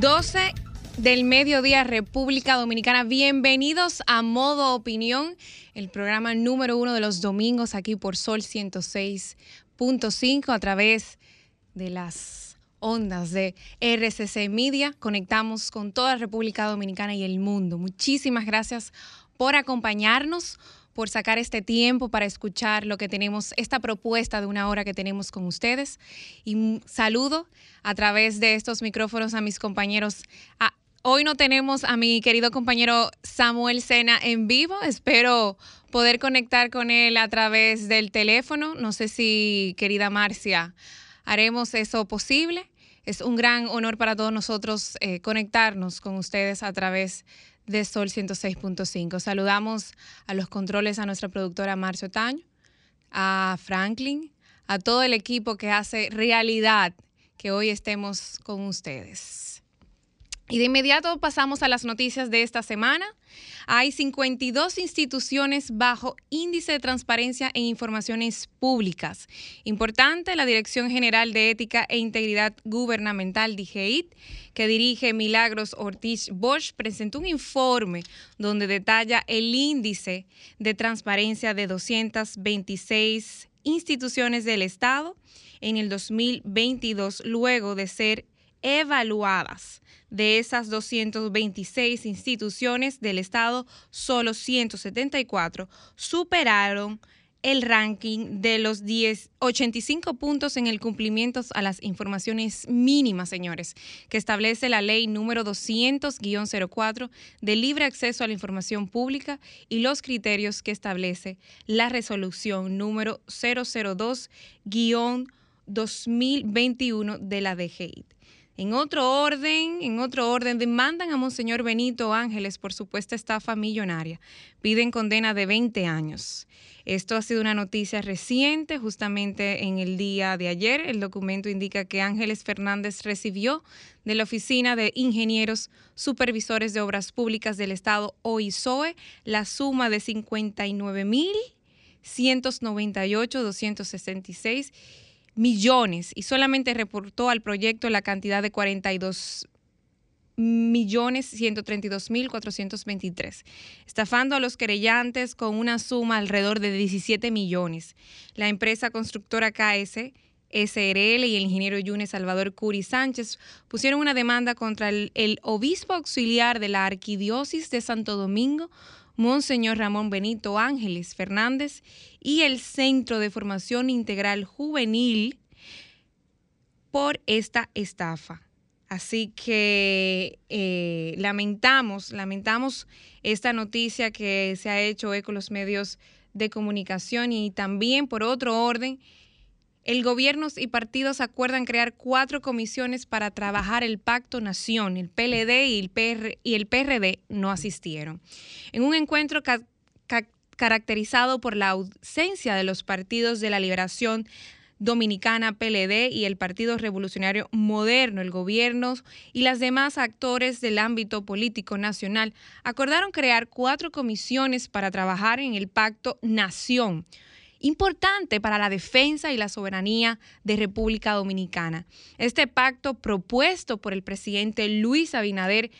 12 del mediodía, República Dominicana. Bienvenidos a Modo Opinión, el programa número uno de los domingos aquí por Sol 106.5 a través de las ondas de RCC Media. Conectamos con toda República Dominicana y el mundo. Muchísimas gracias por acompañarnos por sacar este tiempo para escuchar lo que tenemos, esta propuesta de una hora que tenemos con ustedes. Y saludo a través de estos micrófonos a mis compañeros. hoy no tenemos a mi querido compañero Samuel Sena en vivo. Espero poder conectar con él a través del teléfono. No sé si, querida Marcia, haremos eso posible. Es un gran honor para todos nosotros eh, conectarnos con ustedes a través de Sol 106.5. Saludamos a los controles a nuestra productora Marcio Taño, a Franklin, a todo el equipo que hace realidad que hoy estemos con ustedes. Y de inmediato pasamos a las noticias de esta semana. Hay 52 instituciones bajo índice de transparencia e informaciones públicas. Importante, la Dirección General de Ética e Integridad Gubernamental, DGIT, que dirige Milagros Ortiz Bosch, presentó un informe donde detalla el índice de transparencia de 226 instituciones del Estado en el 2022, luego de ser evaluadas de esas 226 instituciones del Estado, solo 174 superaron el ranking de los 10, 85 puntos en el cumplimiento a las informaciones mínimas, señores, que establece la ley número 200-04 de libre acceso a la información pública y los criterios que establece la resolución número 002-2021 de la DGI. En otro orden, en otro orden, demandan a Monseñor Benito Ángeles por supuesta estafa millonaria. Piden condena de 20 años. Esto ha sido una noticia reciente, justamente en el día de ayer. El documento indica que Ángeles Fernández recibió de la Oficina de Ingenieros Supervisores de Obras Públicas del Estado, OISOE, la suma de 59.198.266 millones y solamente reportó al proyecto la cantidad de 42 millones 132 mil 423, estafando a los querellantes con una suma alrededor de 17 millones. La empresa constructora KS SRL y el ingeniero Yunes Salvador Curi Sánchez pusieron una demanda contra el, el obispo auxiliar de la Arquidiócesis de Santo Domingo, Monseñor Ramón Benito Ángeles Fernández y el Centro de Formación Integral Juvenil por esta estafa. Así que eh, lamentamos, lamentamos esta noticia que se ha hecho eco los medios de comunicación y también por otro orden el gobierno y partidos acuerdan crear cuatro comisiones para trabajar el Pacto Nación. El PLD y el, PR, y el PRD no asistieron. En un encuentro caracterizado por la ausencia de los partidos de la Liberación Dominicana PLD y el Partido Revolucionario Moderno, el gobierno y las demás actores del ámbito político nacional acordaron crear cuatro comisiones para trabajar en el Pacto Nación importante para la defensa y la soberanía de República Dominicana. Este pacto propuesto por el presidente Luis Abinader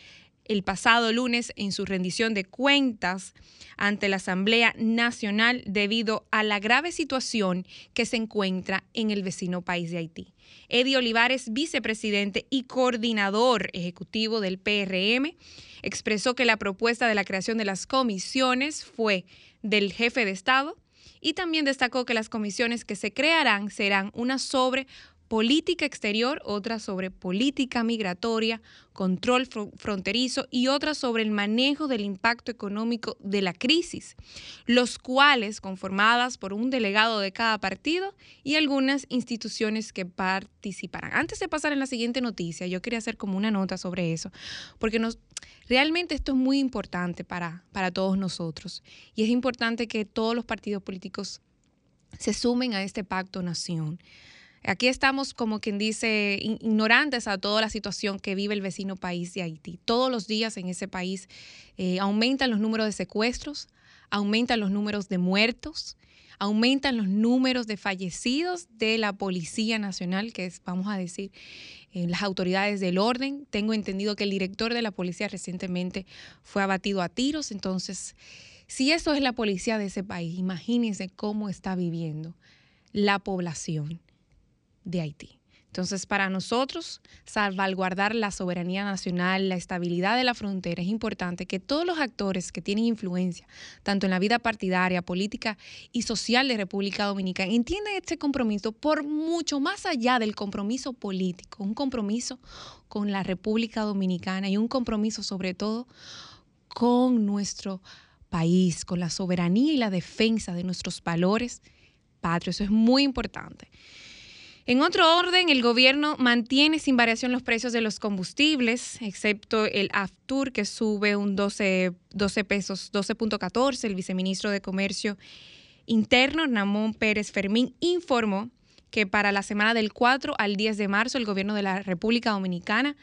el pasado lunes en su rendición de cuentas ante la Asamblea Nacional debido a la grave situación que se encuentra en el vecino país de Haití. Eddie Olivares, vicepresidente y coordinador ejecutivo del PRM, expresó que la propuesta de la creación de las comisiones fue del jefe de Estado, y también destacó que las comisiones que se crearán serán una sobre política exterior, otra sobre política migratoria, control fronterizo y otra sobre el manejo del impacto económico de la crisis, los cuales conformadas por un delegado de cada partido y algunas instituciones que participarán. Antes de pasar en la siguiente noticia, yo quería hacer como una nota sobre eso, porque realmente esto es muy importante para, para todos nosotros y es importante que todos los partidos políticos se sumen a este pacto nación. Aquí estamos, como quien dice, ignorantes a toda la situación que vive el vecino país de Haití. Todos los días en ese país eh, aumentan los números de secuestros, aumentan los números de muertos, aumentan los números de fallecidos de la Policía Nacional, que es, vamos a decir, eh, las autoridades del orden. Tengo entendido que el director de la policía recientemente fue abatido a tiros, entonces, si eso es la policía de ese país, imagínense cómo está viviendo la población de Haití. Entonces, para nosotros, salvaguardar la soberanía nacional, la estabilidad de la frontera, es importante que todos los actores que tienen influencia, tanto en la vida partidaria, política y social de República Dominicana, entiendan este compromiso por mucho más allá del compromiso político, un compromiso con la República Dominicana y un compromiso sobre todo con nuestro país, con la soberanía y la defensa de nuestros valores patrios. Eso es muy importante. En otro orden, el gobierno mantiene sin variación los precios de los combustibles, excepto el AFTUR, que sube un 12, 12 pesos, 12.14. El viceministro de Comercio Interno, Ramón Pérez Fermín, informó que para la semana del 4 al 10 de marzo el gobierno de la República Dominicana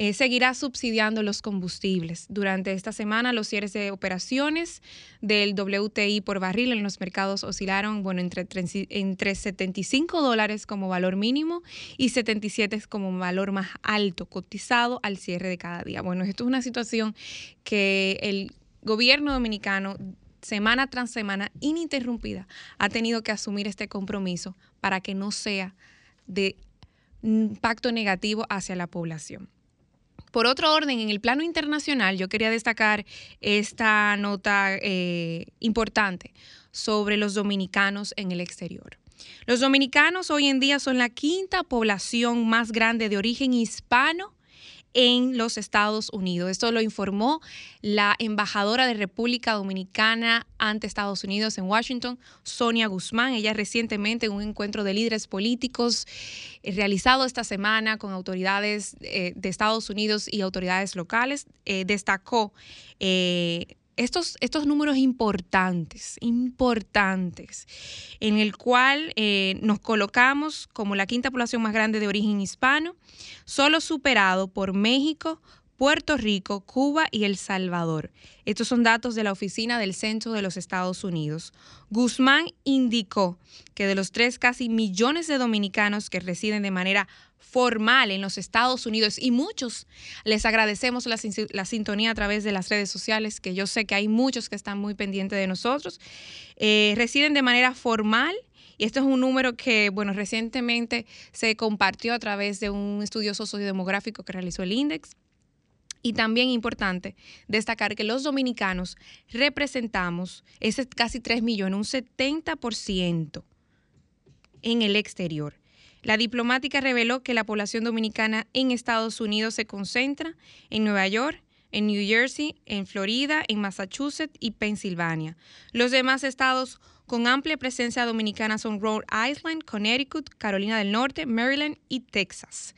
eh, seguirá subsidiando los combustibles. Durante esta semana, los cierres de operaciones del WTI por barril en los mercados oscilaron bueno, entre, entre 75 dólares como valor mínimo y 77 como valor más alto cotizado al cierre de cada día. Bueno, esto es una situación que el gobierno dominicano semana tras semana ininterrumpida ha tenido que asumir este compromiso para que no sea de impacto negativo hacia la población. Por otro orden, en el plano internacional, yo quería destacar esta nota eh, importante sobre los dominicanos en el exterior. Los dominicanos hoy en día son la quinta población más grande de origen hispano en los Estados Unidos. Esto lo informó la embajadora de República Dominicana ante Estados Unidos en Washington, Sonia Guzmán. Ella recientemente en un encuentro de líderes políticos eh, realizado esta semana con autoridades eh, de Estados Unidos y autoridades locales, eh, destacó estos, estos números importantes, importantes, en el cual eh, nos colocamos como la quinta población más grande de origen hispano, solo superado por México, Puerto Rico, Cuba y El Salvador. Estos son datos de la Oficina del Censo de los Estados Unidos. Guzmán indicó que de los tres casi millones de dominicanos que residen de manera formal en los Estados Unidos y muchos les agradecemos la, sintonía a través de las redes sociales, que yo sé que hay muchos que están muy pendientes de nosotros, eh, residen de manera formal y esto es un número que, bueno, recientemente se compartió a través de un estudio sociodemográfico que realizó el Index. Y también importante destacar que los dominicanos representamos ese casi 3 millones, un 70% en el exterior. La diplomática reveló que la población dominicana en Estados Unidos se concentra en Nueva York, en New Jersey, en Florida, en Massachusetts y Pensilvania. Los demás estados con amplia presencia dominicana son Rhode Island, Connecticut, Carolina del Norte, Maryland y Texas.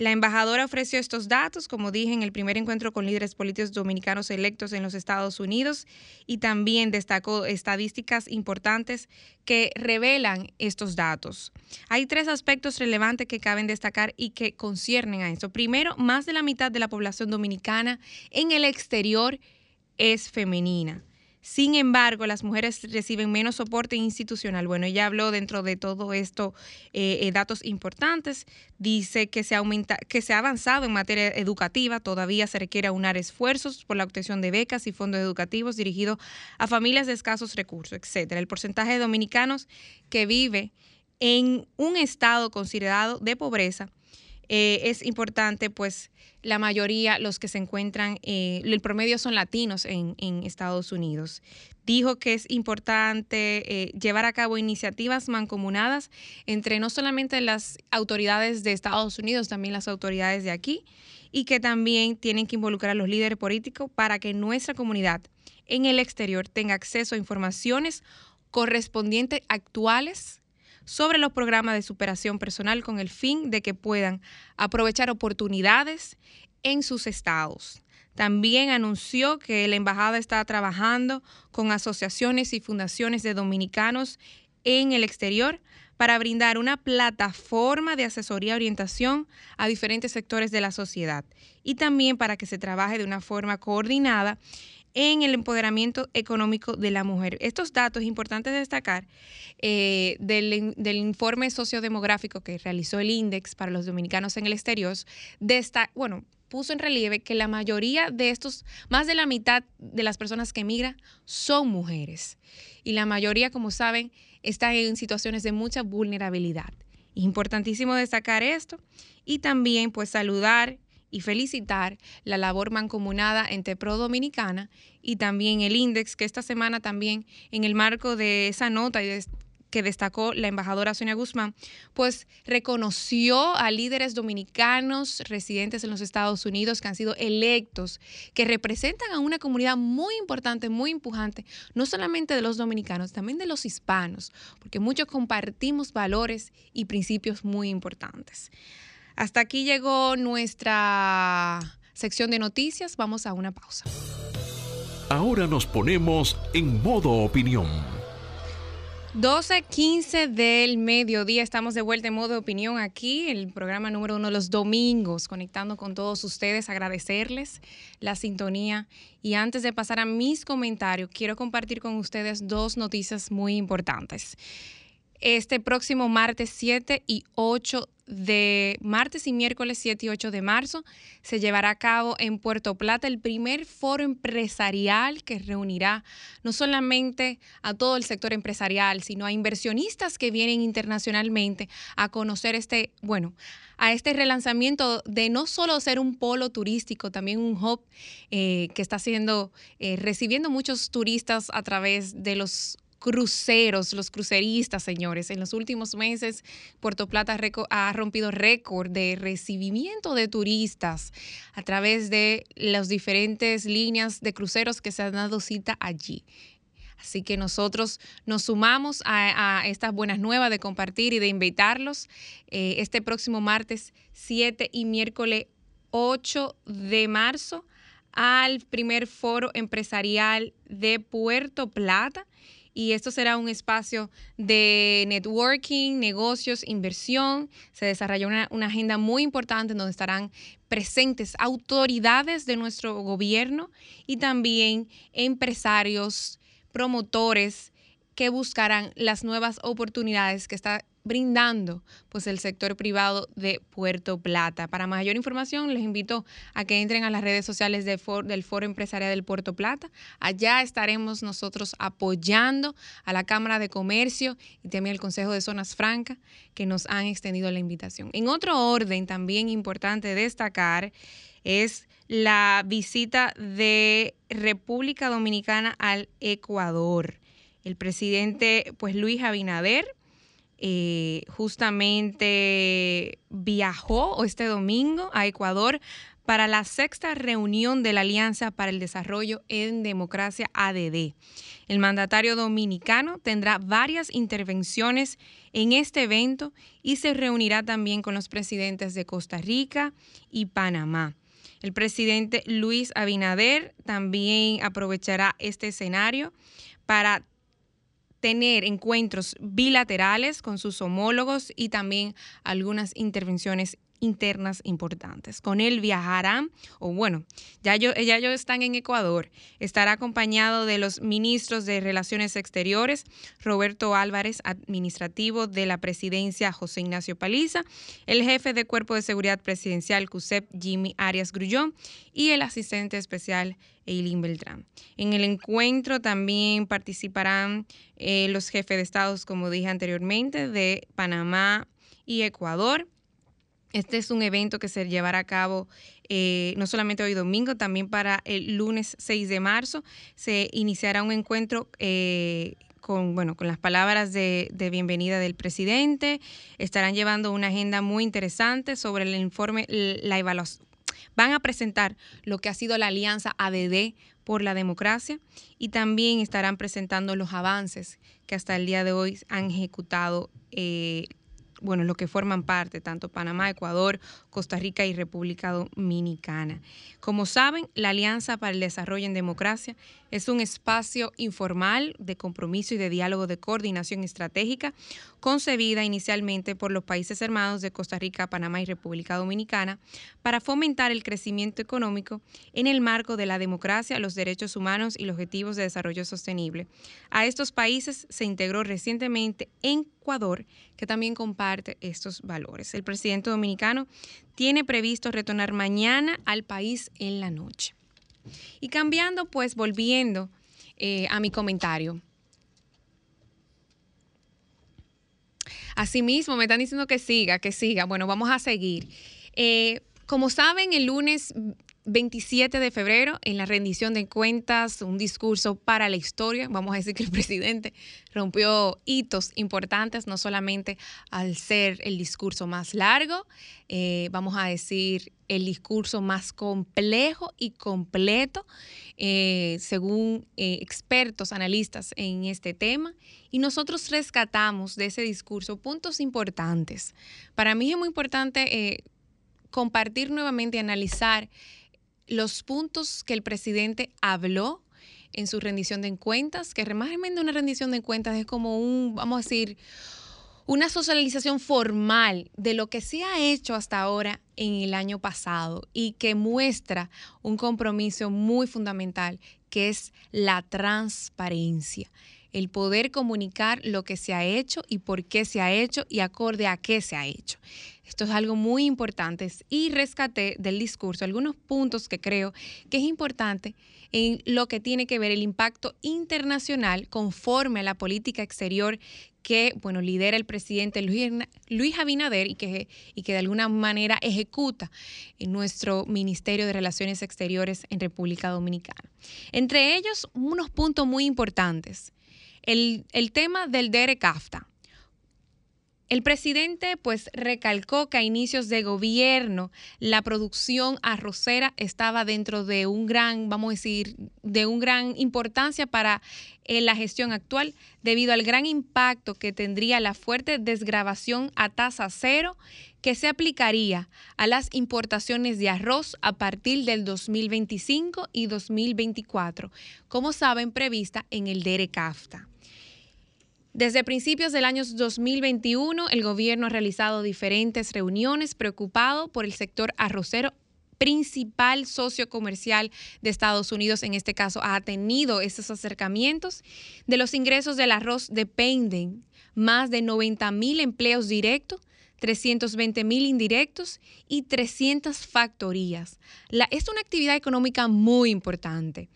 La embajadora ofreció estos datos, como dije, en el primer encuentro con líderes políticos dominicanos electos en los Estados Unidos y también destacó estadísticas importantes que revelan estos datos. Hay tres aspectos relevantes que caben destacar y que conciernen a esto. Primero, más de la mitad de la población dominicana en el exterior es femenina. Sin embargo, las mujeres reciben menos soporte institucional. Bueno, ella habló dentro de todo esto eh, eh, datos importantes. Dice que se, aumenta, que se ha avanzado en materia educativa. Todavía se requiere aunar esfuerzos por la obtención de becas y fondos educativos dirigidos a familias de escasos recursos, etcétera. El porcentaje de dominicanos que vive en un estado considerado de pobreza eh, es importante, pues la mayoría, los que se encuentran, eh, el promedio son latinos en, Estados Unidos. Dijo que es importante eh, llevar a cabo iniciativas mancomunadas entre no solamente las autoridades de Estados Unidos, también las autoridades de aquí, y que también tienen que involucrar a los líderes políticos para que nuestra comunidad en el exterior tenga acceso a informaciones correspondientes actuales sobre los programas de superación personal con el fin de que puedan aprovechar oportunidades en sus estados. También anunció que la embajada está trabajando con asociaciones y fundaciones de dominicanos en el exterior para brindar una plataforma de asesoría y orientación a diferentes sectores de la sociedad y también para que se trabaje de una forma coordinada en el empoderamiento económico de la mujer. Estos datos importantes destacar eh, del, informe sociodemográfico que realizó el INDEX para los dominicanos en el exterior, bueno, puso en relieve que la mayoría de estos, más de la mitad de las personas que emigran son mujeres. Y la mayoría, como saben, están en situaciones de mucha vulnerabilidad. Importantísimo destacar esto y también pues saludar y felicitar la labor mancomunada entre Pro Dominicana y también el Index, que esta semana también en el marco de esa nota que destacó la embajadora Sonia Guzmán, pues reconoció a líderes dominicanos residentes en los Estados Unidos que han sido electos, que representan a una comunidad muy importante, muy empujante, no solamente de los dominicanos, también de los hispanos, porque muchos compartimos valores y principios muy importantes. Hasta aquí llegó nuestra sección de noticias. Vamos a una pausa. Ahora nos ponemos en modo opinión. 12.15 del mediodía, estamos de vuelta en modo opinión aquí, el programa número uno de los domingos, conectando con todos ustedes, agradecerles la sintonía. Y antes de pasar a mis comentarios, quiero compartir con ustedes dos noticias muy importantes. Este próximo martes 7 y 8 de martes y miércoles 7 y 8 de marzo se llevará a cabo en Puerto Plata el primer foro empresarial que reunirá no solamente a todo el sector empresarial, sino a inversionistas que vienen internacionalmente a conocer este, bueno, a este relanzamiento de no solo ser un polo turístico, también un hub eh, que está siendo, eh, recibiendo muchos turistas a través de los cruceros, los cruceristas, señores. En los últimos meses, Puerto Plata ha rompido récord de recibimiento de turistas a través de las diferentes líneas de cruceros que se han dado cita allí. Así que nosotros nos sumamos a, estas buenas nuevas de compartir y de invitarlos eh, este próximo martes 7 y miércoles 8 de marzo al primer foro empresarial de Puerto Plata y esto será un espacio de networking, negocios, inversión. Se desarrolló una, agenda muy importante donde estarán presentes autoridades de nuestro gobierno y también empresarios, promotores que buscarán las nuevas oportunidades que está brindando pues el sector privado de Puerto Plata. Para mayor información les invito a que entren a las redes sociales del Foro Empresarial del Puerto Plata. Allá estaremos nosotros apoyando a la Cámara de Comercio y también el Consejo de Zonas Francas que nos han extendido la invitación. En otro orden también importante destacar es la visita de República Dominicana al Ecuador. El presidente pues Luis Abinader eh, justamente viajó este domingo a Ecuador para la sexta reunión de la Alianza para el Desarrollo en Democracia ADD. El mandatario dominicano tendrá varias intervenciones en este evento y se reunirá también con los presidentes de Costa Rica y Panamá. El presidente Luis Abinader también aprovechará este escenario para tener encuentros bilaterales con sus homólogos y también algunas intervenciones internas importantes. Con él viajarán, o bueno, ya, yo, ya ellos están en Ecuador, estará acompañado de los ministros de Relaciones Exteriores, Roberto Álvarez, administrativo de la presidencia, José Ignacio Paliza, el jefe de Cuerpo de Seguridad Presidencial, CUSEP, Jimmy Arias Grullón, y el asistente especial, Eileen Beltrán. En el encuentro también participarán eh, los jefes de estados, como dije anteriormente, de Panamá y Ecuador Este es un evento que se llevará a cabo eh, no solamente hoy domingo, también para el lunes 6 de marzo. Se iniciará un encuentro eh, con, bueno, con las palabras de, bienvenida del presidente. Estarán llevando una agenda muy interesante sobre el informe, la evaluación. Van a presentar lo que ha sido la alianza ADD por la democracia y también estarán presentando los avances que hasta el día de hoy han ejecutado eh, bueno, lo que forman parte, tanto Panamá, Ecuador, Costa Rica y República Dominicana. Como saben, la Alianza para el Desarrollo en Democracia es un espacio informal de compromiso y de diálogo de coordinación estratégica concebida inicialmente por los países hermanos de Costa Rica, Panamá y República Dominicana para fomentar el crecimiento económico en el marco de la democracia, los derechos humanos y los objetivos de desarrollo sostenible. A estos países se integró recientemente Ecuador, que también comparte estos valores. El presidente dominicano tiene previsto retornar mañana al país en la noche. Y cambiando, pues volviendo eh, a mi comentario. Asimismo, me están diciendo que siga, que siga. Bueno, vamos a seguir. Eh, como saben, el lunes 27 de febrero, en la rendición de cuentas, un discurso para la historia. Vamos a decir que el presidente rompió hitos importantes, no solamente al ser el discurso más largo, eh, vamos a decir el discurso más complejo y completo, eh, según eh, expertos, analistas en este tema. Y nosotros rescatamos de ese discurso puntos importantes. Para mí es muy importante compartir nuevamente y analizar los puntos que el presidente habló en su rendición de cuentas, que realmente una rendición de cuentas es como un, vamos a decir, una socialización formal de lo que se ha hecho hasta ahora en el año pasado y que muestra un compromiso muy fundamental, que es la transparencia el poder comunicar lo que se ha hecho y por qué se ha hecho y acorde a qué se ha hecho. Esto es algo muy importante y rescaté del discurso algunos puntos que creo que es importante en lo que tiene que ver el impacto internacional conforme a la política exterior que bueno, lidera el presidente Luis, Abinader y que, y que de alguna manera ejecuta en nuestro Ministerio de Relaciones Exteriores en República Dominicana. Entre ellos, unos puntos muy importantes. El, tema del DERECAFTA. El presidente pues recalcó que a inicios de gobierno la producción arrocera estaba dentro de un gran, vamos a decir, de un gran importancia para eh, la gestión actual debido al gran impacto que tendría la fuerte desgravación a tasa cero que se aplicaría a las importaciones de arroz a partir del 2025 y 2024, como saben prevista en el DERECAFTA. Desde principios del año 2021, el gobierno ha realizado diferentes reuniones preocupado por el sector arrocero principal socio comercial de Estados Unidos, en este caso, ha tenido esos acercamientos. De los ingresos del arroz dependen más de 90 mil empleos directos, 320 mil indirectos y 300 factorías. Es una actividad económica muy importante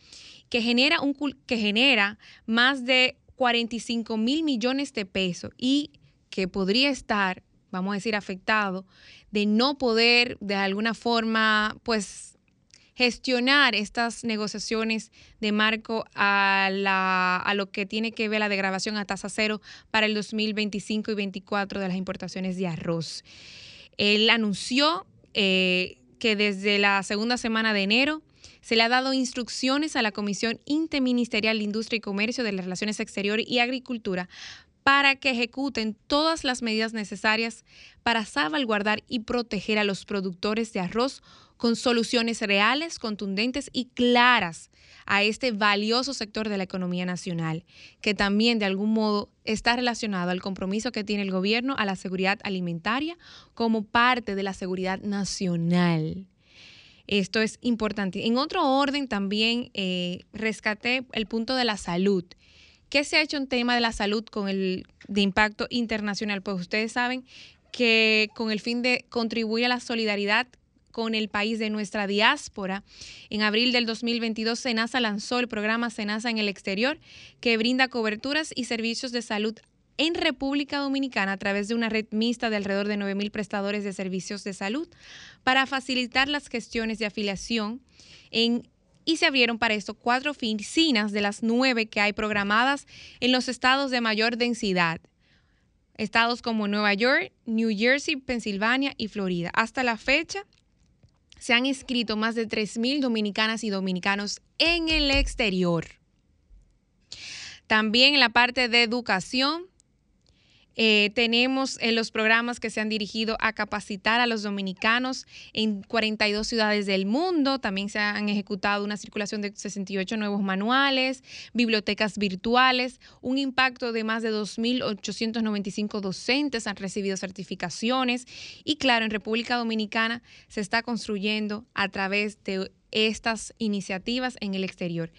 que genera, un, que genera más de 45 mil millones de pesos y que podría estar, vamos a decir, afectado de no poder de alguna forma, pues, gestionar estas negociaciones de marco a, la, a lo que tiene que ver la degradación a tasa cero para el 2025 y 2024 de las importaciones de arroz. Él anunció eh, que desde la segunda semana de enero se le ha dado instrucciones a la Comisión Interministerial de Industria y Comercio de las Relaciones Exteriores y Agricultura para que ejecuten todas las medidas necesarias para salvaguardar y proteger a los productores de arroz con soluciones reales, contundentes y claras a este valioso sector de la economía nacional, que también de algún modo está relacionado al compromiso que tiene el gobierno a la seguridad alimentaria como parte de la seguridad nacional. Esto es importante. En otro orden también eh, rescaté el punto de la salud. ¿Qué se ha hecho en tema de la salud con el de impacto internacional? Pues ustedes saben que con el fin de contribuir a la solidaridad con el país de nuestra diáspora. En abril del 2022, SENASA lanzó el programa SENASA en el exterior, que brinda coberturas y servicios de salud en República Dominicana a través de una red mixta de alrededor de 9.000 prestadores de servicios de salud para facilitar las gestiones de afiliación y se abrieron para esto cuatro oficinas de las nueve que hay programadas en los estados de mayor densidad. Estados como Nueva York, New Jersey, Pensilvania y Florida. Hasta la fecha se han inscrito más de 3.000 dominicanas y dominicanos en el exterior. También en la parte de educación eh, tenemos en los programas que se han dirigido a capacitar a los dominicanos en 42 ciudades del mundo. También se han ejecutado una circulación de 68 nuevos manuales, bibliotecas virtuales, un impacto de más de 2.895 docentes han recibido certificaciones y claro, en República Dominicana se está construyendo a través de estas iniciativas en el exterior.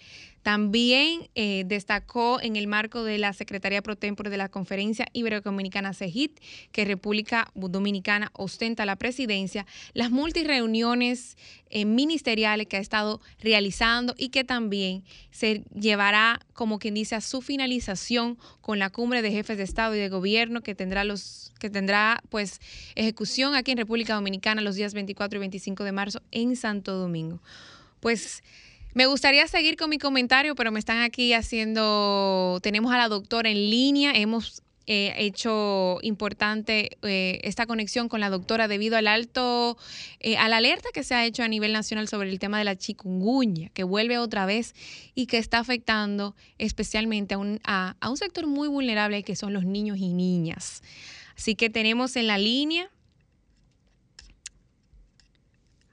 También eh, destacó en el marco de la Secretaría Pro Tempore de la Conferencia Iberoamericana CEGIT, que República Dominicana ostenta la presidencia, las multireuniones eh, ministeriales que ha estado realizando y que también se llevará, como quien dice, a su finalización con la cumbre de jefes de Estado y de Gobierno que tendrá los que tendrá pues ejecución aquí en República Dominicana los días 24 y 25 de marzo en Santo Domingo. Pues me gustaría seguir con mi comentario, pero me están aquí haciendo, tenemos a la doctora en línea, hemos eh, hecho importante eh, esta conexión con la doctora debido al alto, eh, a la alerta que se ha hecho a nivel nacional sobre el tema de la chikungunya, que vuelve otra vez y que está afectando especialmente a un, a, a un sector muy vulnerable que son los niños y niñas. Así que tenemos en la línea,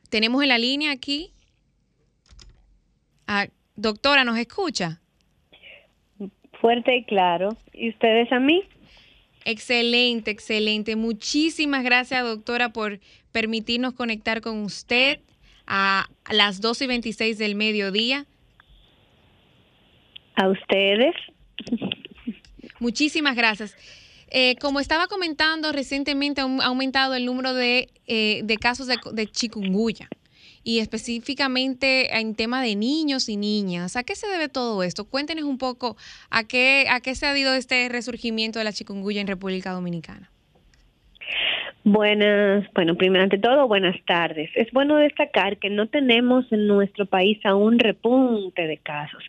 tenemos en la línea aquí Ah, doctora, ¿nos escucha? Fuerte y claro. ¿Y ustedes a mí? Excelente, excelente. Muchísimas gracias, doctora, por permitirnos conectar con usted a las 12 y 26 del mediodía. A ustedes. Muchísimas gracias. Eh, como estaba comentando, recientemente ha aumentado el número de, eh, de casos de, de chikungunya y específicamente en tema de niños y niñas. ¿A qué se debe todo esto? Cuéntenos un poco a qué, a qué se ha debido este resurgimiento de la chikungunya en República Dominicana. Buenas, bueno, primero ante todo, buenas tardes. Es bueno destacar que no tenemos en nuestro país aún repunte de casos.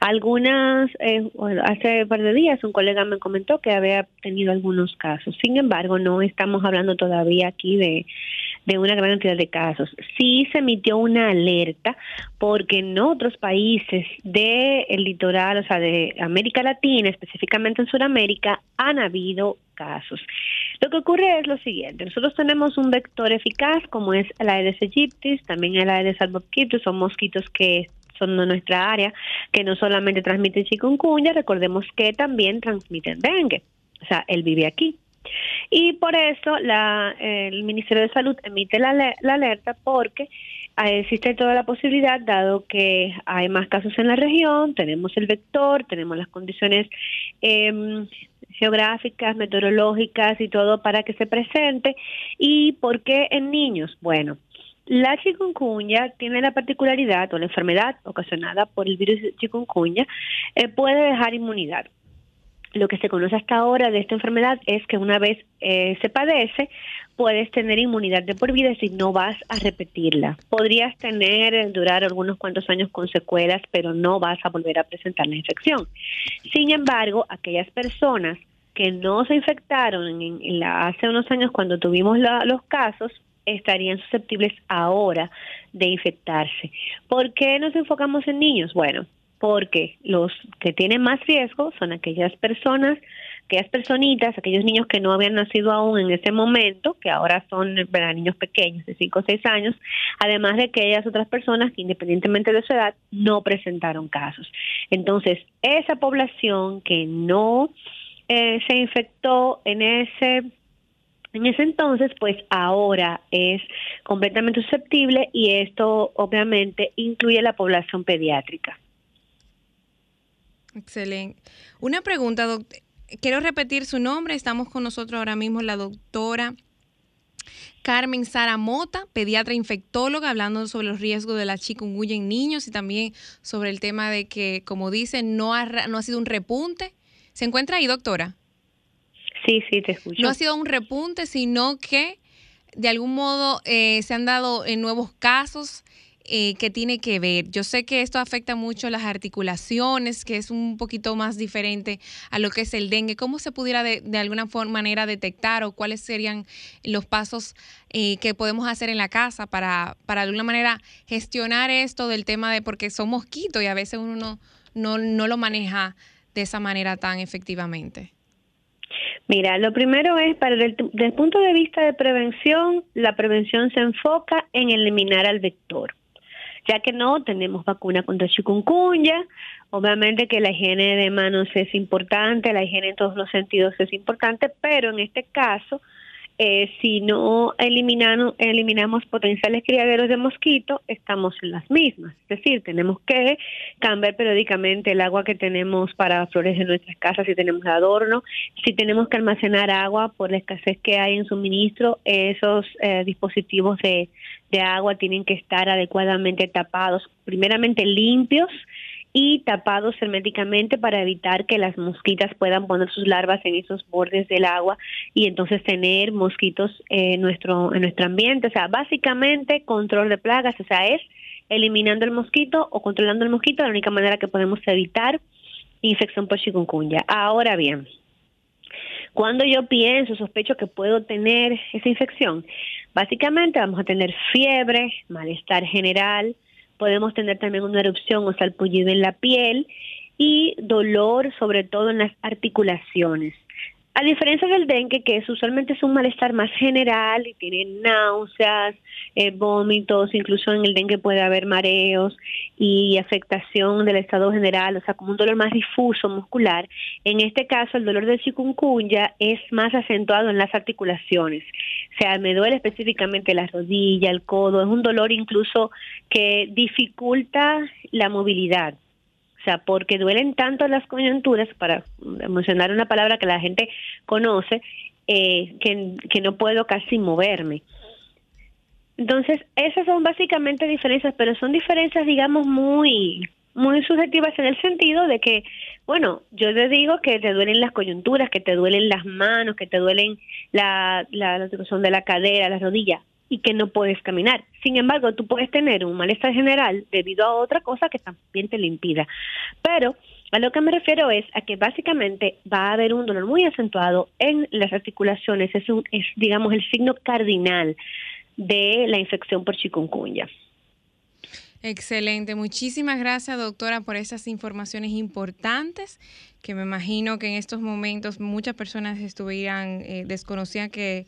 Algunas, eh, hace un par de días un colega me comentó que había tenido algunos casos. Sin embargo, no estamos hablando todavía aquí de, de una gran cantidad de casos. Sí se emitió una alerta porque en otros países del el litoral, o sea, de América Latina, específicamente en Sudamérica, han habido casos. Lo que ocurre es lo siguiente, nosotros tenemos un vector eficaz como es el Aedes aegyptis, también el Aedes albopictus, son mosquitos que son de nuestra área, que no solamente transmiten chikungunya, recordemos que también transmiten dengue. O sea, él vive aquí. Y por eso la, el Ministerio de Salud emite la, la alerta porque ah, existe toda la posibilidad, dado que hay más casos en la región, tenemos el vector, tenemos las condiciones eh, geográficas, meteorológicas y todo para que se presente. ¿Y por qué en niños? Bueno, la chikungunya tiene la particularidad o la enfermedad ocasionada por el virus chikungunya eh, puede dejar inmunidad lo que se conoce hasta ahora de esta enfermedad es que una vez eh, se padece, puedes tener inmunidad de por vida, y no vas a repetirla. Podrías tener, durar algunos cuantos años con secuelas, pero no vas a volver a presentar la infección. Sin embargo, aquellas personas que no se infectaron en, la, hace unos años cuando tuvimos los casos, estarían susceptibles ahora de infectarse. ¿Por qué nos enfocamos en niños? Bueno, porque los que tienen más riesgo son aquellas personas, aquellas personitas, aquellos niños que no habían nacido aún en ese momento, que ahora son niños pequeños de 5 o 6 años, además de aquellas otras personas que independientemente de su edad no presentaron casos. Entonces, esa población que no eh, se infectó en ese en ese entonces, pues ahora es completamente susceptible y esto obviamente incluye la población pediátrica. Excelente. Una pregunta, doctor. Quiero repetir su nombre. Estamos con nosotros ahora mismo la doctora Carmen Sara Mota, pediatra infectóloga, hablando sobre los riesgos de la chikungunya en niños y también sobre el tema de que, como dicen, no ha, no ha sido un repunte. ¿Se encuentra ahí, doctora? Sí, sí, te escucho. No ha sido un repunte, sino que de algún modo eh, se han dado en nuevos casos eh, que tiene que ver. Yo sé que esto afecta mucho las articulaciones, que es un poquito más diferente a lo que es el dengue. ¿Cómo se pudiera de, alguna forma, manera detectar o cuáles serían los pasos eh, que podemos hacer en la casa para, para de alguna manera gestionar esto del tema de, porque son mosquitos y a veces uno no, no lo maneja de esa manera tan efectivamente? Mira, lo primero es, para desde el punto de vista de prevención, la prevención se enfoca en eliminar al vector ya que no tenemos vacuna contra chikungunya. Obviamente que la higiene de manos es importante, la higiene en todos los sentidos es importante, pero en este caso eh, si no eliminamos, eliminamos potenciales criaderos de mosquito, estamos en las mismas. Es decir, tenemos que cambiar periódicamente el agua que tenemos para flores en nuestras casas, si tenemos adorno, si tenemos que almacenar agua por la escasez que hay en suministro, esos eh, dispositivos de, de agua tienen que estar adecuadamente tapados, primeramente limpios, y tapados herméticamente para evitar que las mosquitas puedan poner sus larvas en esos bordes del agua y entonces tener mosquitos en nuestro en nuestro ambiente, o sea, básicamente control de plagas, o sea, es eliminando el mosquito o controlando el mosquito, la única manera que podemos evitar infección por chikungunya. Ahora bien, cuando yo pienso, sospecho que puedo tener esa infección, básicamente vamos a tener fiebre, malestar general, podemos tener también una erupción o salpullido en la piel y dolor sobre todo en las articulaciones. A diferencia del dengue, que es, usualmente es un malestar más general y tiene náuseas, eh, vómitos, incluso en el dengue puede haber mareos y afectación del estado general, o sea, como un dolor más difuso muscular. En este caso, el dolor de chikungunya es más acentuado en las articulaciones. O sea, me duele específicamente la rodilla, el codo, es un dolor incluso que dificulta la movilidad. O sea, porque duelen tanto las coyunturas, para mencionar una palabra que la gente conoce, eh, que, que no puedo casi moverme. Entonces, esas son básicamente diferencias, pero son diferencias, digamos, muy muy subjetivas en el sentido de que, bueno, yo te digo que te duelen las coyunturas, que te duelen las manos, que te duelen la, la, la de la cadera, la rodilla, y que no puedes caminar. Sin embargo, tú puedes tener un malestar general debido a otra cosa que también te lo impida. Pero a lo que me refiero es a que básicamente va a haber un dolor muy acentuado en las articulaciones, es, un, es digamos el signo cardinal de la infección por chikungunya. Excelente. Muchísimas gracias, doctora, por esas informaciones importantes que me imagino que en estos momentos muchas personas estuvieran, eh, desconocían que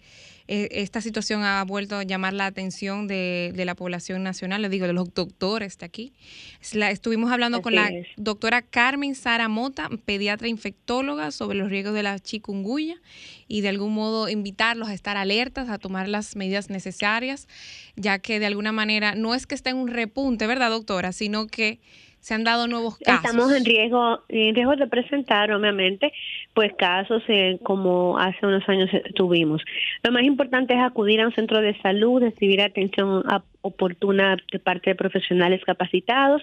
eh, esta situación ha vuelto a llamar la atención de, la población nacional, le digo, de los doctores de aquí. estuvimos hablando con la doctora Carmen Sara Mota, pediatra infectóloga, sobre los riesgos de la chikungunya y de algún modo invitarlos a estar alertas, a tomar las medidas necesarias, ya que de alguna manera no es que esté en un repunte, ¿verdad, doctora? Sino que se han dado nuevos casos. Estamos en riesgo, en riesgo de presentar, obviamente, pues casos eh, como hace unos años tuvimos. Lo más importante es acudir a un centro de salud, recibir atención oportuna de parte de profesionales capacitados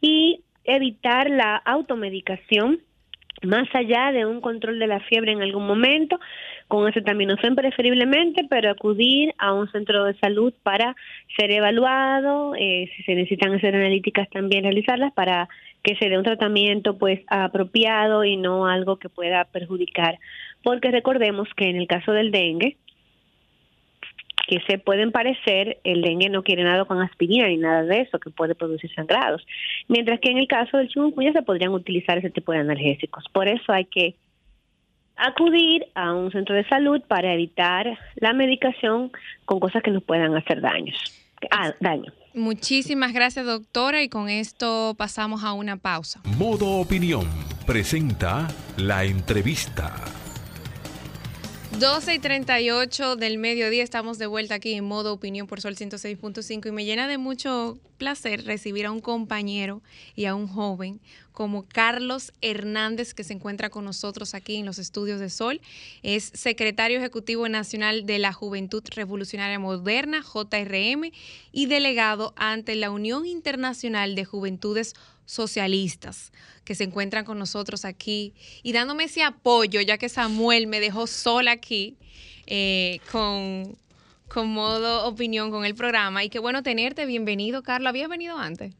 y evitar la automedicación más allá de un control de la fiebre en algún momento, con acetaminofén preferiblemente, pero acudir a un centro de salud para ser evaluado, eh, si se necesitan hacer analíticas también realizarlas para que se dé un tratamiento pues apropiado y no algo que pueda perjudicar, porque recordemos que en el caso del dengue, que se pueden parecer, el dengue no quiere nada con aspirina ni nada de eso, que puede producir sangrados. Mientras que en el caso del chikungunya se podrían utilizar ese tipo de analgésicos. Por eso hay que acudir a un centro de salud para evitar la medicación con cosas que nos puedan hacer daños. Ah, daño. Muchísimas gracias, doctora, y con esto pasamos a una pausa. Modo Opinión presenta la entrevista. 12 y 38 del mediodía estamos de vuelta aquí en modo opinión por Sol 106.5 y me llena de mucho placer recibir a un compañero y a un joven como Carlos Hernández que se encuentra con nosotros aquí en los estudios de Sol. Es secretario ejecutivo nacional de la Juventud Revolucionaria Moderna, JRM, y delegado ante la Unión Internacional de Juventudes socialistas que se encuentran con nosotros aquí y dándome ese apoyo, ya que Samuel me dejó sola aquí eh, con, con modo opinión con el programa. Y qué bueno tenerte. Bienvenido, Carlos. ¿Habías venido antes?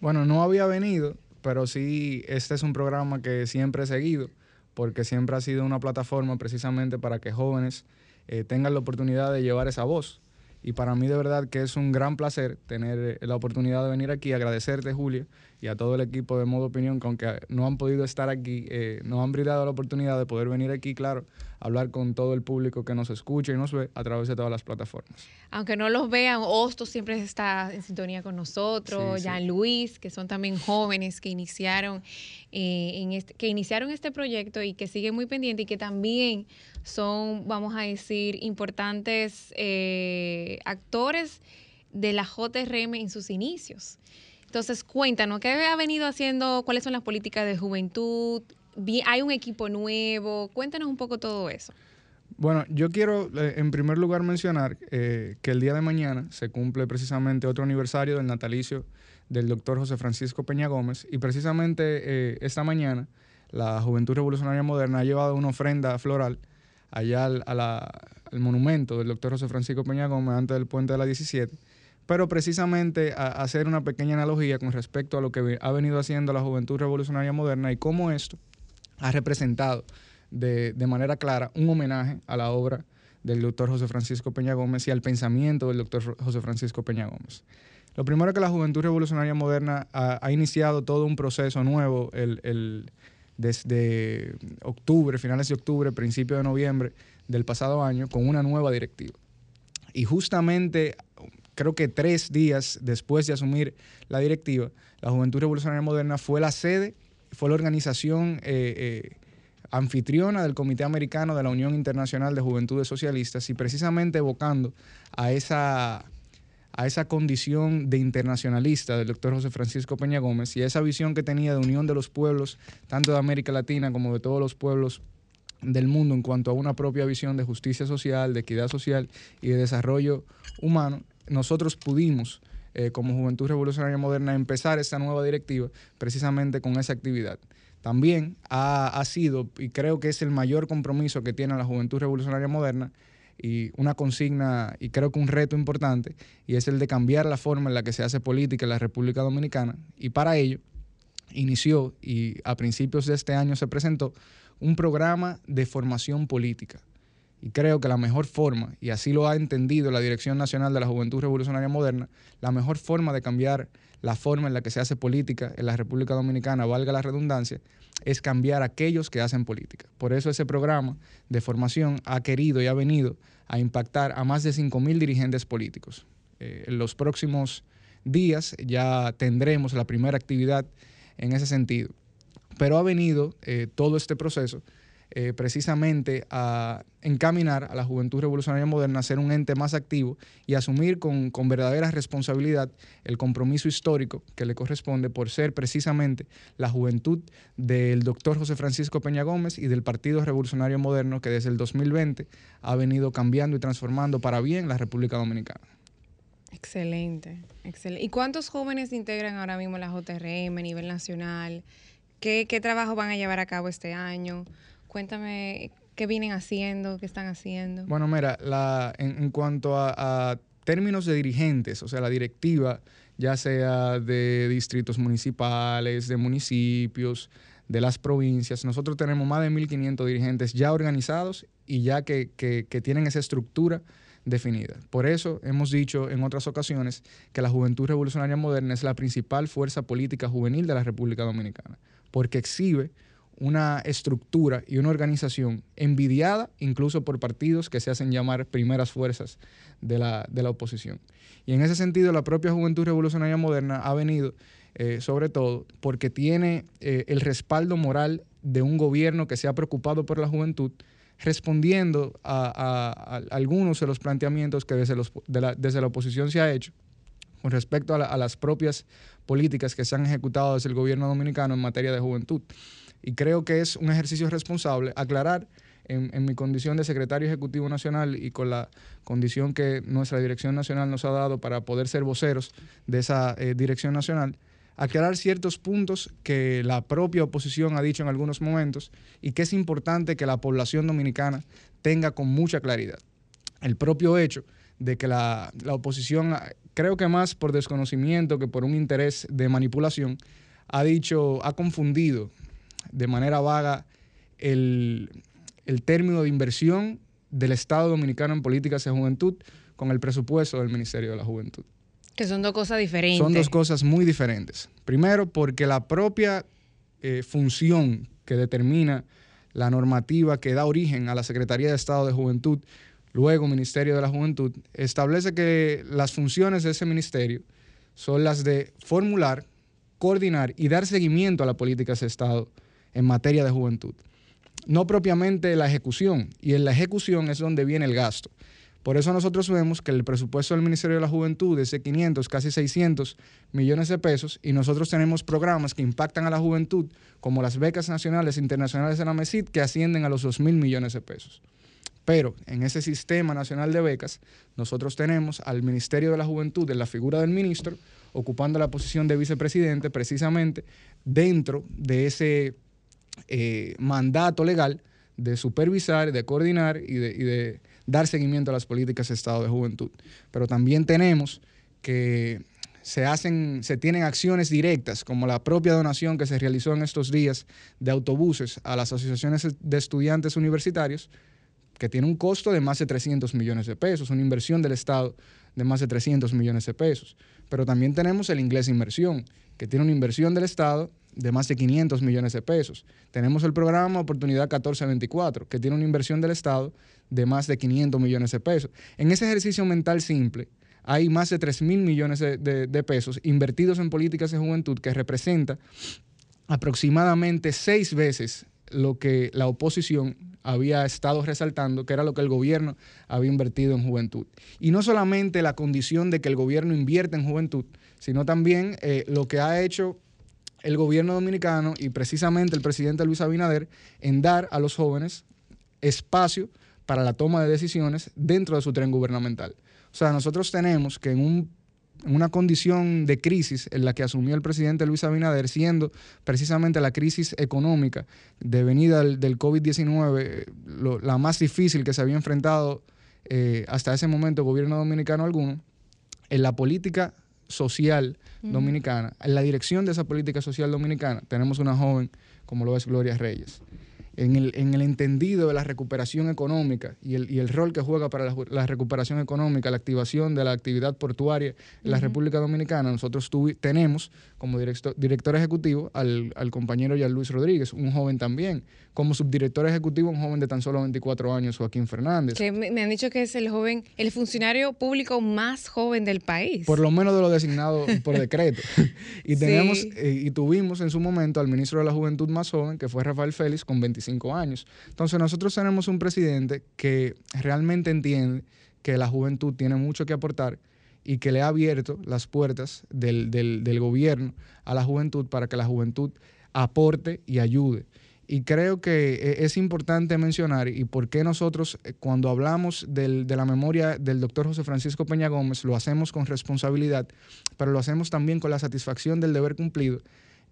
Bueno, no había venido, pero sí, este es un programa que siempre he seguido, porque siempre ha sido una plataforma precisamente para que jóvenes eh, tengan la oportunidad de llevar esa voz. Y para mí de verdad que es un gran placer tener la oportunidad de venir aquí, agradecerte Julia y a todo el equipo de Modo Opinión que aunque no han podido estar aquí, eh, nos han brindado la oportunidad de poder venir aquí, claro, hablar con todo el público que nos escucha y nos ve a través de todas las plataformas. Aunque no los vean, Hostos siempre está en sintonía con nosotros, Jean Luis, que son también jóvenes que iniciaron, eh, en este, que iniciaron este proyecto y que siguen muy pendientes y que también son, vamos a decir, importantes eh, actores de la JRM en sus inicios. Entonces, cuéntanos, ¿qué ha venido haciendo? ¿Cuáles son las políticas de juventud? ¿Hay un equipo nuevo? Cuéntanos un poco todo eso. Bueno, yo quiero eh, en primer lugar mencionar eh, que el día de mañana se cumple precisamente otro aniversario del natalicio del doctor José Francisco Peña Gómez y precisamente eh, esta mañana la Juventud Revolucionaria Moderna ha llevado una ofrenda floral allá al, al monumento del doctor José Francisco Peña Gómez antes del puente de la 17 pero precisamente a, hacer una pequeña analogía con respecto a lo que ha venido haciendo la juventud revolucionaria moderna y cómo esto ha representado de, manera clara un homenaje a la obra del doctor José Francisco Peña Gómez y al pensamiento del doctor José Francisco Peña Gómez. Lo primero es que la Juventud Revolucionaria Moderna ha, iniciado todo un proceso nuevo desde octubre, finales de octubre, principio de noviembre del pasado año, con una nueva directiva. Y justamente creo que tres días después de asumir la directiva, la Juventud Revolucionaria Moderna fue la sede, fue la organización eh, eh, anfitriona del Comité Americano de la Unión Internacional de Juventudes Socialistas y precisamente evocando a esa, a esa condición de internacionalista del doctor José Francisco Peña Gómez y a esa visión que tenía de unión de los pueblos, tanto de América Latina como de todos los pueblos del mundo en cuanto a una propia visión de justicia social, de equidad social y de desarrollo humano, nosotros pudimos, eh, como Juventud Revolucionaria Moderna, empezar esta nueva directiva precisamente con esa actividad. También ha, sido, y creo que es el mayor compromiso que tiene la Juventud Revolucionaria Moderna, y una consigna y creo que un reto importante, y es el de cambiar la forma en la que se hace política en la República Dominicana. Y para ello inició y a principios de este año se presentó un programa de formación política y creo que la mejor forma, y así lo ha entendido la Dirección Nacional de la Juventud Revolucionaria Moderna, la mejor forma de cambiar la forma en la que se hace política en la República Dominicana, valga la redundancia, es cambiar a aquellos que hacen política. Por eso ese programa de formación ha querido y ha venido a impactar a más de 5.000 dirigentes políticos. Eh, en los próximos días ya tendremos la primera actividad en ese sentido. Pero ha venido eh, todo este proceso eh, precisamente a encaminar a la juventud revolucionaria moderna a ser un ente más activo y asumir con, verdadera responsabilidad el compromiso histórico que le corresponde por ser precisamente la juventud del doctor José Francisco Peña Gómez y del Partido Revolucionario Moderno que desde el 2020 ha venido cambiando y transformando para bien la República Dominicana. Excelente, excelente. ¿Y cuántos jóvenes integran ahora mismo la JRM a nivel nacional? ¿Qué, qué trabajo van a llevar a cabo este año? Cuéntame qué vienen haciendo, qué están haciendo. Bueno, mira, la, en, cuanto a, términos de dirigentes, o sea, la directiva, ya sea de distritos municipales, de municipios, de las provincias, nosotros tenemos más de 1.500 dirigentes ya organizados y ya que, que tienen esa estructura definida. Por eso hemos dicho en otras ocasiones que la Juventud Revolucionaria Moderna es la principal fuerza política juvenil de la República Dominicana, porque exhibe una estructura y una organización envidiada incluso por partidos que se hacen llamar primeras fuerzas de la, oposición. Y en ese sentido, la propia Juventud Revolucionaria Moderna ha venido, eh, sobre todo, porque tiene eh, el respaldo moral de un gobierno que se ha preocupado por la juventud, respondiendo a, algunos de los planteamientos que desde, la, desde la oposición se ha hecho con respecto a, las propias políticas que se han ejecutado desde el gobierno dominicano en materia de juventud. Y creo que es un ejercicio responsable aclarar en, mi condición de secretario ejecutivo nacional y con la condición que nuestra dirección nacional nos ha dado para poder ser voceros de esa eh, dirección nacional, aclarar ciertos puntos que la propia oposición ha dicho en algunos momentos y que es importante que la población dominicana tenga con mucha claridad. El propio hecho de que la, oposición, creo que más por desconocimiento que por un interés de manipulación, ha dicho, ha confundido de manera vaga el, el término de inversión del Estado Dominicano en políticas de juventud con el presupuesto del Ministerio de la Juventud. Que son dos cosas diferentes. Son dos cosas muy diferentes. Primero, porque la propia eh, función que determina la normativa que da origen a la Secretaría de Estado de Juventud, luego Ministerio de la Juventud, establece que las funciones de ese ministerio son las de formular, coordinar y dar seguimiento a las políticas de Estado en materia de juventud. No propiamente la ejecución, y en la ejecución es donde viene el gasto. Por eso nosotros vemos que el presupuesto del Ministerio de la Juventud es de 500, casi 600 millones de pesos y nosotros tenemos programas que impactan a la juventud, como las becas nacionales e internacionales de la MESID, que ascienden a los 2 mil millones de pesos. Pero en ese sistema nacional de becas, nosotros tenemos al Ministerio de la Juventud, en la figura del ministro, ocupando la posición de vicepresidente precisamente dentro de ese eh, mandato legal de supervisar, de coordinar y de dar seguimiento a las políticas de Estado de Juventud. Pero también tenemos que se hacen, se tienen acciones directas, como la propia donación que se realizó en estos días de autobuses a las asociaciones de estudiantes universitarios, que tiene un costo de más de 300 millones de pesos, una inversión del Estado de más de 300 millones de pesos. Pero también tenemos el inglés inversión, que tiene una inversión del Estado de más de 500 millones de pesos. Tenemos el programa Oportunidad 1424, que tiene una inversión del Estado de más de 500 millones de pesos. En ese ejercicio mental simple, hay más de 3 mil millones de, pesos invertidos en políticas de juventud que representa aproximadamente seis veces lo que la oposición había estado resaltando, que era lo que el gobierno había invertido en juventud. Y no solamente la condición de que el gobierno invierte en juventud, sino también eh, lo que ha hecho el gobierno dominicano y precisamente el presidente Luis Abinader en dar a los jóvenes espacio para la toma de decisiones dentro de su tren gubernamental. O sea, nosotros tenemos que en, una condición de crisis en la que asumió el presidente Luis Abinader, siendo precisamente la crisis económica devenida del, COVID-19 la más difícil que se había enfrentado eh, hasta ese momento el gobierno dominicano alguno, en la política social dominicana, en la dirección de esa política social dominicana, tenemos una joven como lo es Gloria Reyes. En el, en el entendido de la recuperación económica y el, y el rol que juega para la, recuperación económica, la activación de la actividad portuaria en la República Dominicana, nosotros tenemos como director, director ejecutivo al, al compañero Jean Luis Rodríguez, un joven también. Como subdirector ejecutivo, un joven de tan solo 24 años, Joaquín Fernández. Que me, han dicho que es el joven, el funcionario público más joven del país. Por lo menos de lo designado por decreto. y tenemos eh, y tuvimos en su momento al ministro de la Juventud más joven, que fue Rafael Félix, con 25 años. Entonces nosotros tenemos un presidente que realmente entiende que la juventud tiene mucho que aportar y que le ha abierto las puertas del, del, gobierno a la juventud para que la juventud aporte y ayude. Y creo que e, es importante mencionar y por qué nosotros eh, cuando hablamos del, de la memoria del doctor José Francisco Peña Gómez lo hacemos con responsabilidad, pero lo hacemos también con la satisfacción del deber cumplido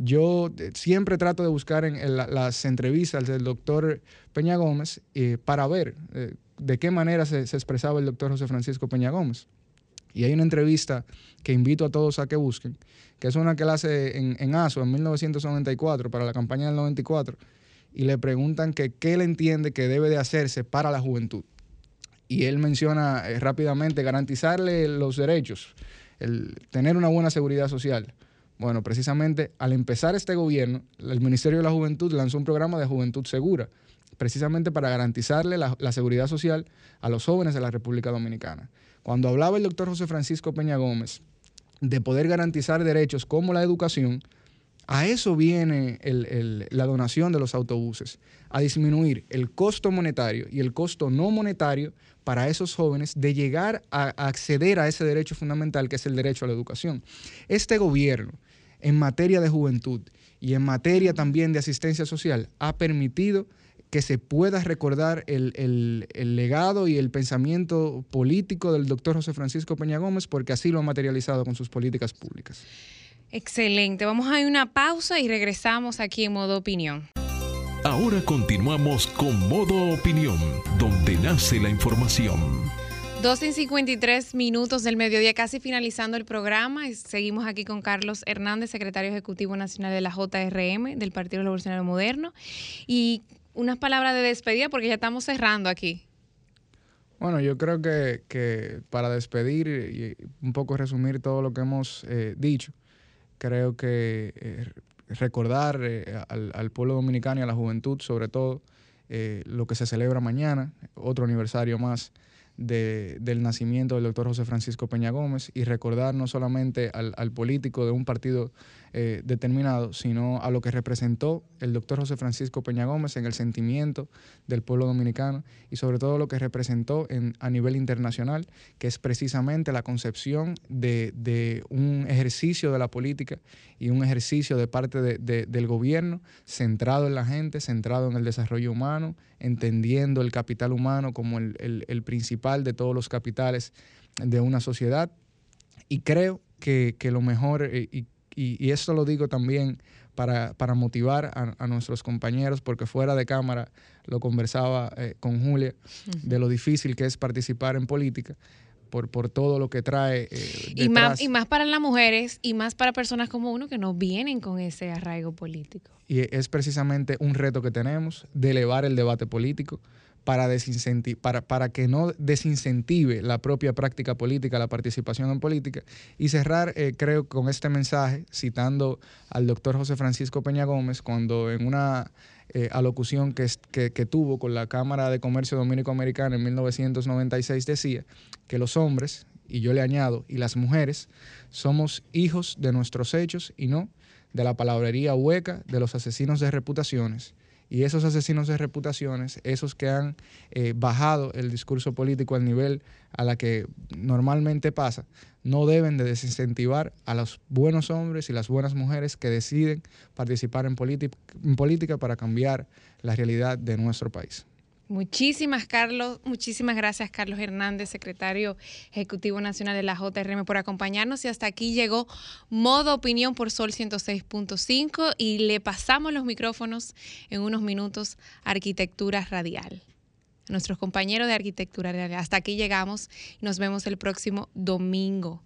yo eh, siempre trato de buscar en, las entrevistas del doctor Peña Gómez eh, para ver de qué manera se, expresaba el doctor José Francisco Peña Gómez. Y hay una entrevista que invito a todos a que busquen, que es una que él hace en, ASO en 1994, para la campaña del 94, y le preguntan que qué él entiende que debe de hacerse para la juventud. Y él menciona rápidamente garantizarle los derechos, el tener una buena seguridad social, bueno, precisamente al empezar este gobierno, el Ministerio de la Juventud lanzó un programa de juventud segura, precisamente para garantizarle la, seguridad social a los jóvenes de la República Dominicana. Cuando hablaba el doctor José Francisco Peña Gómez de poder garantizar derechos como la educación, a eso viene la donación de los autobuses, a disminuir el costo monetario y el costo no monetario para esos jóvenes de llegar a acceder a ese derecho fundamental que es el derecho a la educación. Este gobierno, en materia de juventud y en materia también de asistencia social ha permitido que se pueda recordar el, legado y el pensamiento político del doctor José Francisco Peña Gómez, porque así lo ha materializado con sus políticas públicas. Excelente. Vamos a ir una pausa y regresamos aquí en modo opinión. Ahora continuamos con modo opinión, donde nace la información. 12 y 53 minutos del mediodía, casi finalizando el programa. Seguimos aquí con Carlos Hernández, secretario ejecutivo nacional de la JRM, del Partido Revolucionario Moderno. Y unas palabras de despedida, porque ya estamos cerrando aquí. Bueno, yo creo que, para despedir y un poco resumir todo lo que hemos eh, dicho, creo que eh, recordar eh, al, pueblo dominicano y a la juventud, sobre todo, lo que se celebra mañana, otro aniversario más del nacimiento del doctor José Francisco Peña Gómez y recordar no solamente al, político de un partido eh, determinado, sino a lo que representó el doctor José Francisco Peña Gómez en el sentimiento del pueblo dominicano y sobre todo lo que representó en, a nivel internacional, que es precisamente la concepción de, un ejercicio de la política y un ejercicio de parte del gobierno centrado en la gente, centrado en el desarrollo humano, entendiendo el capital humano como el, principal de todos los capitales de una sociedad. Y creo que, lo mejor, eh, y, y, esto lo digo también para, motivar a, nuestros compañeros, porque fuera de cámara lo conversaba eh, con Julia, de lo difícil que es participar en política. Por, por, todo lo que trae. Eh, y, más, y más para las mujeres y más para personas como uno que no vienen con ese arraigo político. Y es precisamente un reto que tenemos de elevar el debate político para, para, para que no desincentive la propia práctica política, la participación en política. Y cerrar, eh, creo, con este mensaje, citando al doctor José Francisco Peña Gómez, cuando en una eh, alocución que, que, que, tuvo con la Cámara de Comercio Dominico-Americana en 1996 decía que los hombres, y yo le añado, y las mujeres, somos hijos de nuestros hechos y no de la palabrería hueca de los asesinos de reputaciones. Y esos asesinos de reputaciones, esos que han eh, bajado el discurso político al nivel a la que normalmente pasa, no deben de desincentivar a los buenos hombres y las buenas mujeres que deciden participar en, en política para cambiar la realidad de nuestro país. Muchísimas, Carlos, muchísimas gracias, Carlos Hernández, secretario ejecutivo nacional de la JRM, por acompañarnos. Y hasta aquí llegó Modo Opinión por Sol 106.5 y le pasamos los micrófonos en unos minutos a Arquitectura Radial. nuestros compañeros de Arquitectura Radial. Hasta aquí llegamos y nos vemos el próximo domingo.